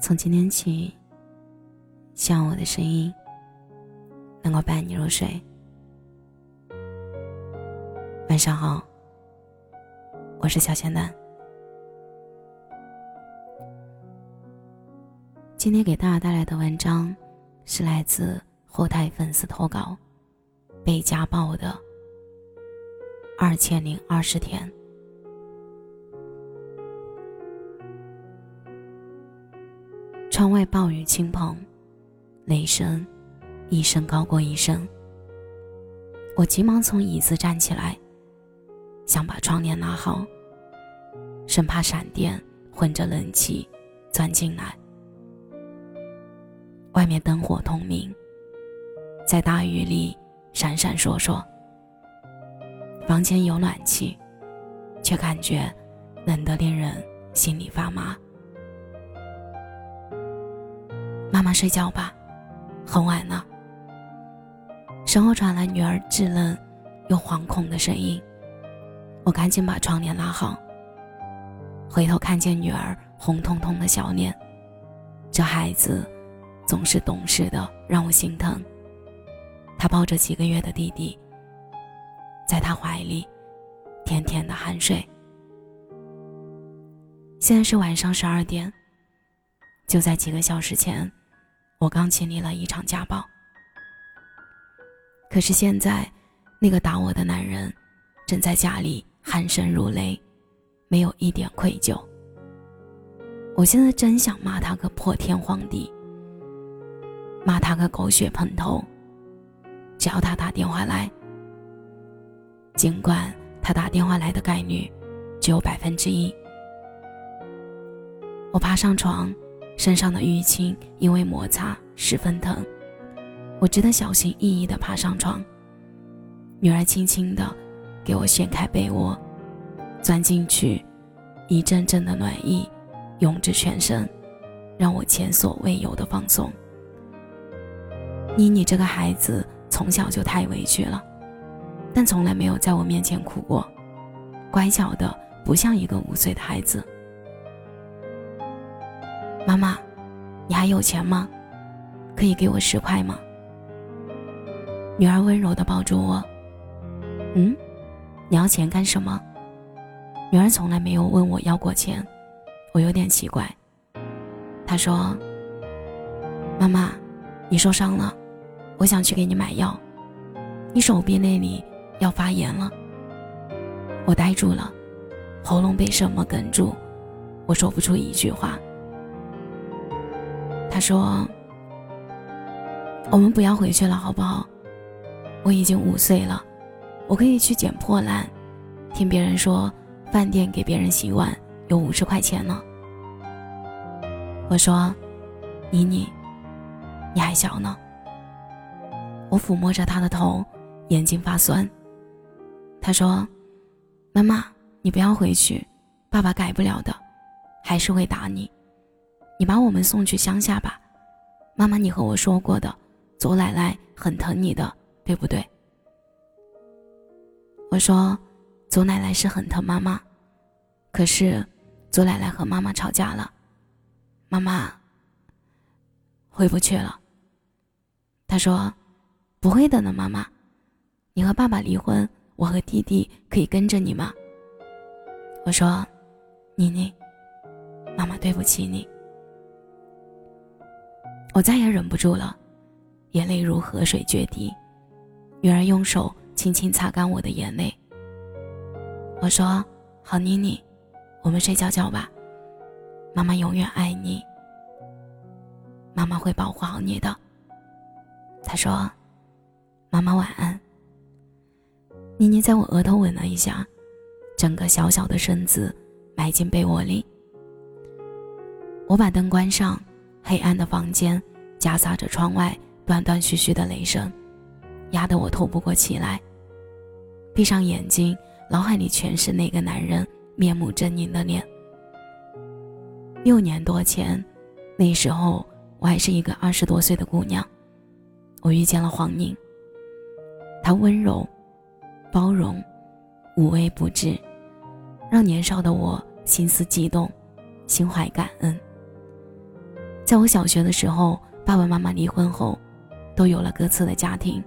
从今天起，希望我的声音能够伴你入睡。晚上好，我是小仙蛋。今天给大家带来的文章是来自后台粉丝投稿《被家暴的二千零二十天》。窗外暴雨倾盆，雷声一声高过一声。我急忙从椅子站起来，想把窗帘拉好，生怕闪电混着冷气钻进来。外面灯火通明，在大雨里闪闪烁烁。房间有暖气，却感觉冷得令人心里发麻。妈妈睡觉吧，很晚了。身后传来女儿稚嫩又惶恐的声音，我赶紧把窗帘拉好。回头看见女儿红彤彤的小脸，这孩子总是懂事的，让我心疼。她抱着几个月的弟弟，在他怀里甜甜的酣睡。现在是晚上十二点，就在几个小时前。我刚经历了一场家暴，可是现在，那个打我的男人，正在家里鼾声如雷，没有一点愧疚。我现在真想骂他个破天荒地，骂他个狗血喷头。只要他打电话来，尽管他打电话来的概率只有百分之一，我爬上床。身上的淤青因为摩擦十分疼，我只得小心翼翼地爬上床。女儿轻轻地给我掀开被窝，钻进去，一阵阵的暖意涌至全身，让我前所未有的放松。妮妮这个孩子从小就太委屈了，但从来没有在我面前哭过，乖巧的不像一个五岁的孩子。妈妈，你还有钱吗？可以给我十块吗？女儿温柔的抱住我。嗯，你要钱干什么？女儿从来没有问我要过钱，我有点奇怪。她说：“妈妈，你受伤了，我想去给你买药。你手臂那里要发炎了。”我呆住了，喉咙被什么哽住，我说不出一句话。他说：“我们不要回去了，好不好？我已经五岁了，我可以去捡破烂。听别人说，饭店给别人洗碗有五十块钱呢。”我说：“妮妮，你还小呢。”我抚摸着他的头，眼睛发酸。他说：“妈妈，你不要回去，爸爸改不了的，还是会打你。”你把我们送去乡下吧，妈妈，你和我说过的，左奶奶很疼你的，对不对？我说，左奶奶是很疼妈妈，可是，左奶奶和妈妈吵架了，妈妈回不去了。他说，不会的呢，妈妈，你和爸爸离婚，我和弟弟可以跟着你吗？我说，妮妮，妈妈对不起你。我再也忍不住了，眼泪如河水决堤。女儿用手轻轻擦干我的眼泪。我说：“好，妮妮，我们睡觉觉吧。妈妈永远爱你，妈妈会保护好你的。”她说：“妈妈晚安。”妮妮在我额头吻了一下，整个小小的身子埋进被窝里。我把灯关上。黑暗的房间夹杂着窗外断断续续的雷声，压得我透不过气来。闭上眼睛，脑海里全是那个男人面目狰狞的脸。六年多前，那时候我还是一个二十多岁的姑娘，我遇见了黄宁。他温柔、包容、无微不至，让年少的我心思悸动，心怀感恩。在我小学的时候，爸爸妈妈离婚后，都有了各自的家庭，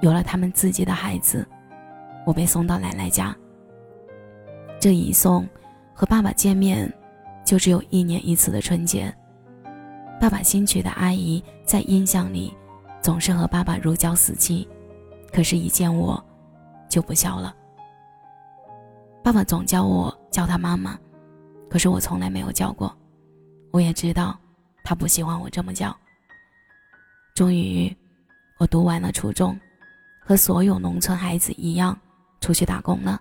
有了他们自己的孩子。我被送到奶奶家。这一送，和爸爸见面，就只有一年一次的春节。爸爸新娶的阿姨在印象里，总是和爸爸如胶似漆，可是，一见我，就不笑了。爸爸总叫我叫他妈妈，可是我从来没有叫过。我也知道，他不喜欢我这么叫。终于，我读完了初中，和所有农村孩子一样，出去打工了。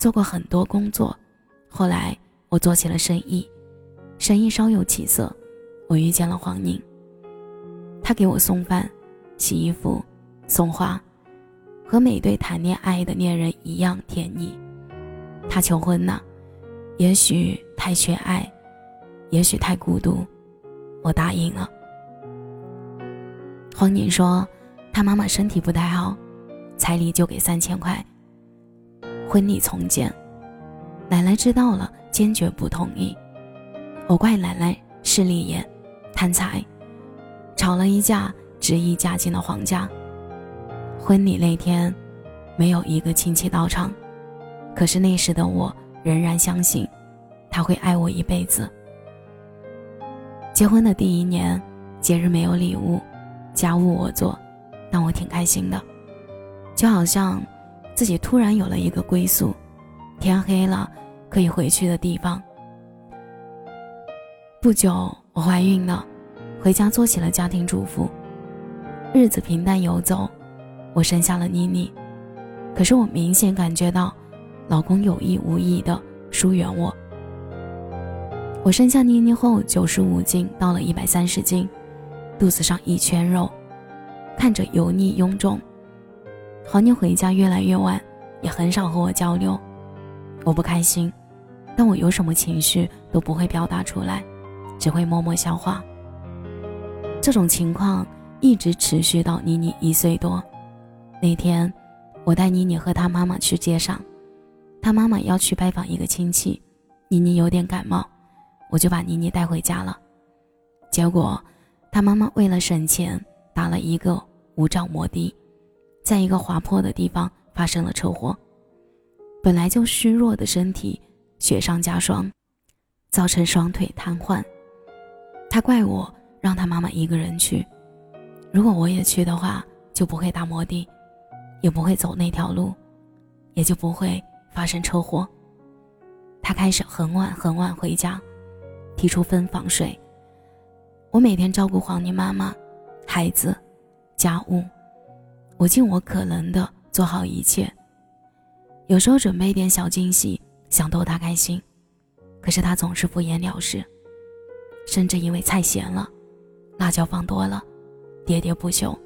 做过很多工作，后来我做起了生意，生意稍有起色。我遇见了黄宁，他给我送饭、洗衣服、送花，和每对谈恋爱的恋人一样甜蜜。他求婚了，也许太缺爱，也许太孤独，我答应了。黄宁说，他妈妈身体不太好，彩礼就给三千块，婚礼从简。奶奶知道了，坚决不同意。我怪奶奶势利眼。贪财，吵了一架，执意嫁进了黄家。婚礼那天，没有一个亲戚到场，可是那时的我仍然相信，他会爱我一辈子。结婚的第一年，节日没有礼物，家务我做，但我挺开心的，就好像自己突然有了一个归宿，天黑了可以回去的地方。不久。我怀孕了，回家做起了家庭主妇，日子平淡游走。我生下了妮妮，可是我明显感觉到，老公有意无意的疏远我。我生下妮妮后，九十五斤到了一百三十斤，肚子上一圈肉，看着油腻臃肿。黄宁回家越来越晚，也很少和我交流。我不开心，但我有什么情绪都不会表达出来。只会默默消化。这种情况一直持续到妮妮一岁多。那天，我带妮妮和她妈妈去街上，她妈妈要去拜访一个亲戚，妮妮有点感冒，我就把妮妮带回家了。结果，他妈妈为了省钱，打了一个无照摩的，在一个滑坡的地方发生了车祸。本来就虚弱的身体雪上加霜，造成双腿瘫痪。他怪我让他妈妈一个人去，如果我也去的话，就不会打摩的，也不会走那条路，也就不会发生车祸。他开始很晚很晚回家，提出分房睡。我每天照顾黄妮妈妈、孩子、家务，我尽我可能的做好一切。有时候准备一点小惊喜，想逗他开心，可是他总是敷衍了事。甚至因为菜咸了，辣椒放多了，喋喋不休。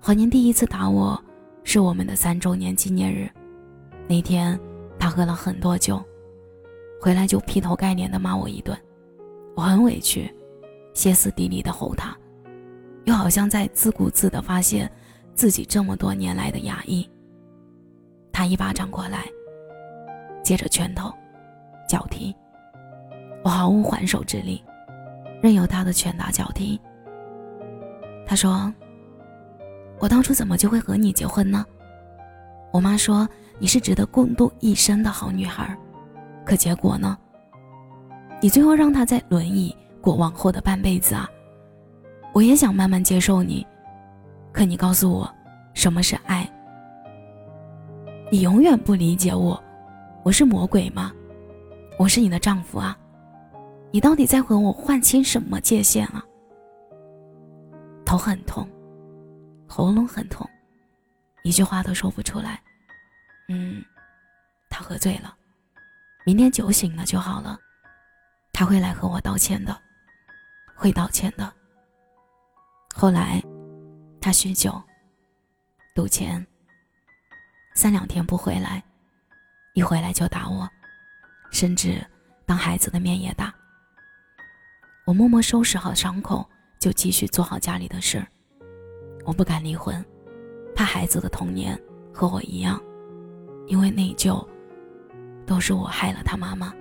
黄宁第一次打我，是我们的三周年纪念日。那天他喝了很多酒，回来就劈头盖脸的骂我一顿。我很委屈，歇斯底里的吼他，又好像在自顾自的发泄自己这么多年来的压抑。他一巴掌过来，接着拳头、脚踢。我毫无还手之力，任由他的拳打脚踢。他说：“我当初怎么就会和你结婚呢？”我妈说：“你是值得共度一生的好女孩。”可结果呢？你最后让他在轮椅过往后的半辈子啊！我也想慢慢接受你，可你告诉我，什么是爱？你永远不理解我，我是魔鬼吗？我是你的丈夫啊！你到底在和我划清什么界限啊？头很痛，喉咙很痛，一句话都说不出来。嗯，他喝醉了，明天酒醒了就好了，他会来和我道歉的，会道歉的。后来，他酗酒、赌钱，三两天不回来，一回来就打我，甚至当孩子的面也打。我默默收拾好伤口，就继续做好家里的事。我不敢离婚，怕孩子的童年和我一样，因为内疚，都是我害了他妈妈，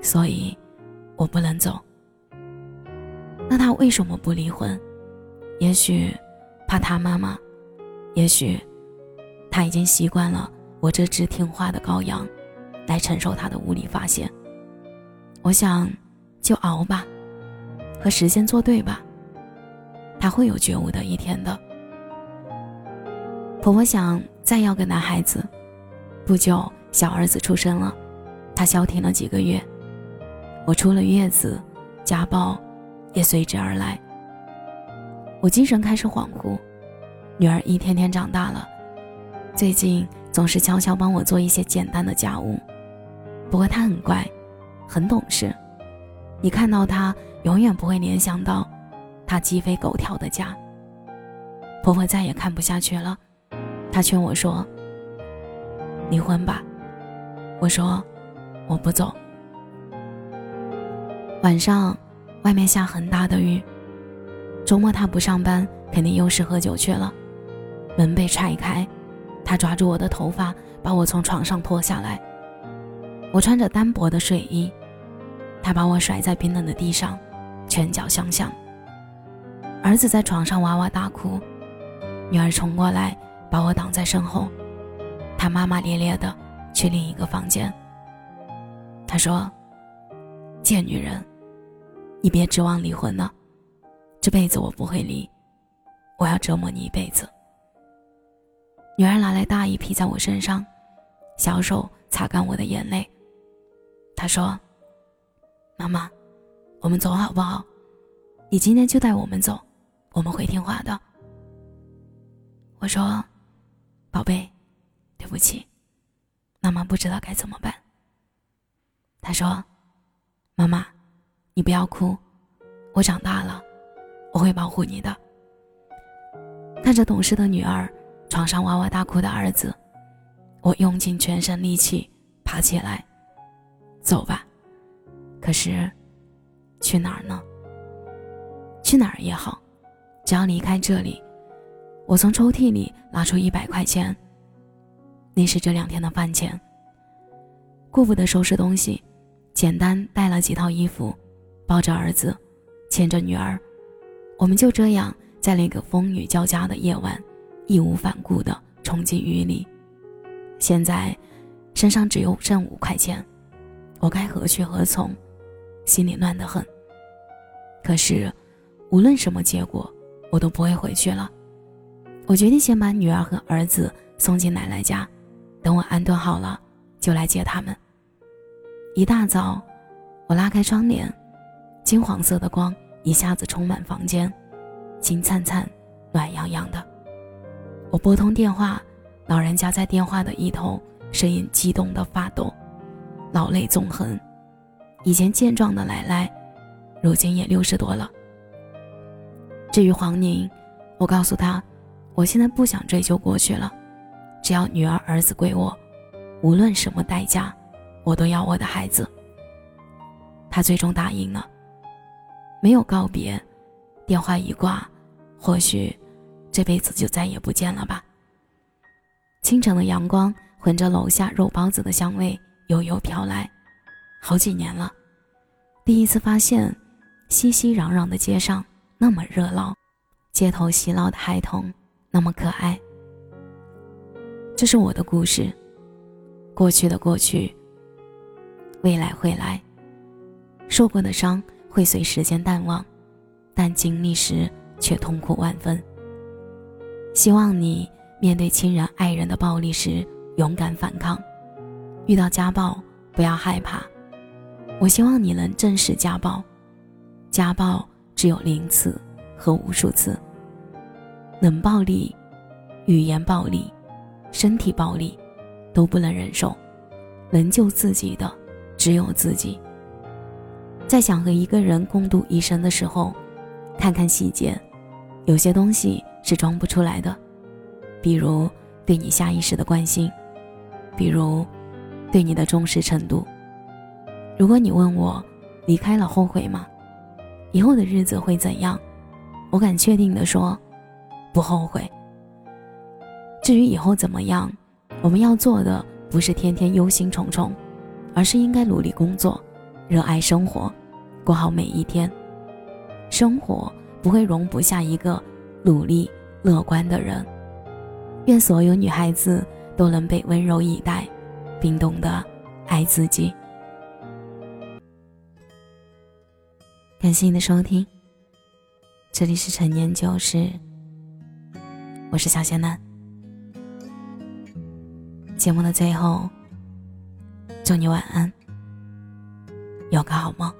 所以，我不能走。那他为什么不离婚？也许怕他妈妈，也许他已经习惯了我这只听话的羔羊，来承受他的无理发泄。我想，就熬吧，和时间作对吧。他会有觉悟的一天的。婆婆想再要个男孩子，不久小儿子出生了，他消停了几个月，我出了月子，家暴也随之而来。我精神开始恍惚，女儿一天天长大了，最近总是悄悄帮我做一些简单的家务，不过她很乖。很懂事，你看到她永远不会联想到她鸡飞狗跳的家。婆婆再也看不下去了，她劝我说：“离婚吧。”我说：“我不走。”晚上，外面下很大的雨。周末他不上班，肯定又是喝酒去了。门被踹开，他抓住我的头发，把我从床上拖下来。我穿着单薄的睡衣。他把我甩在冰冷的地上，拳脚相向。儿子在床上哇哇大哭，女儿冲过来把我挡在身后，他骂骂咧咧的去另一个房间。他说：“贱女人，你别指望离婚了，这辈子我不会离，我要折磨你一辈子。”女儿拿来大衣披在我身上，小手擦干我的眼泪。她说。妈妈，我们走好不好？你今天就带我们走，我们会听话的。我说：“宝贝，对不起，妈妈不知道该怎么办。”她说：“妈妈，你不要哭，我长大了，我会保护你的。”看着懂事的女儿，床上哇哇大哭的儿子，我用尽全身力气爬起来，走吧。可是，去哪儿呢？去哪儿也好，只要离开这里。我从抽屉里拿出一百块钱，那是这两天的饭钱。顾不得收拾东西，简单带了几套衣服，抱着儿子，牵着女儿，我们就这样在那个风雨交加的夜晚，义无反顾地冲进雨里。现在，身上只有剩五块钱，我该何去何从？心里乱得很。可是，无论什么结果，我都不会回去了。我决定先把女儿和儿子送进奶奶家，等我安顿好了，就来接他们。一大早，我拉开窗帘，金黄色的光一下子充满房间，金灿灿、暖洋洋的。我拨通电话，老人家在电话的一头，声音激动的发抖，老泪纵横。以前健壮的奶奶，如今也六十多了。至于黄宁，我告诉他，我现在不想追究过去了，只要女儿儿子归我，无论什么代价，我都要我的孩子。他最终答应了。没有告别，电话一挂，或许这辈子就再也不见了吧。清晨的阳光混着楼下肉包子的香味，悠悠飘来。好几年了，第一次发现，熙熙攘攘的街上那么热闹，街头嬉闹的孩童那么可爱。这是我的故事，过去的过去，未来会来。受过的伤会随时间淡忘，但经历时却痛苦万分。希望你面对亲人爱人的暴力时勇敢反抗，遇到家暴不要害怕。我希望你能正视家暴，家暴只有零次和无数次。冷暴力、语言暴力、身体暴力都不能忍受，能救自己的只有自己。在想和一个人共度一生的时候，看看细节，有些东西是装不出来的，比如对你下意识的关心，比如对你的重视程度。如果你问我离开了后悔吗？以后的日子会怎样？我敢确定的说，不后悔。至于以后怎么样，我们要做的不是天天忧心忡忡，而是应该努力工作，热爱生活，过好每一天。生活不会容不下一个努力乐观的人。愿所有女孩子都能被温柔以待，并懂得爱自己。感谢你的收听，这里是陈年旧事，我是小仙男。节目的最后，祝你晚安，有个好梦。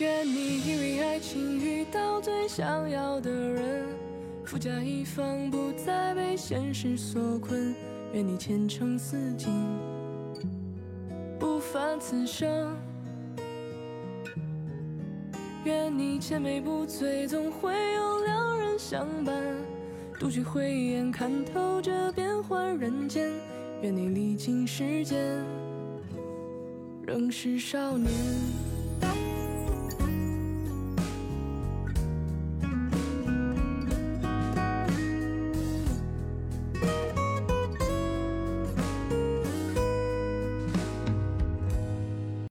愿你因为爱情遇到最想要的人，富甲一方，不再被现实所困。愿你前程似锦，不凡此生。愿你千杯不醉，总会有良人相伴。独具慧眼，看透这变幻人间。愿你历经时间，仍是少年。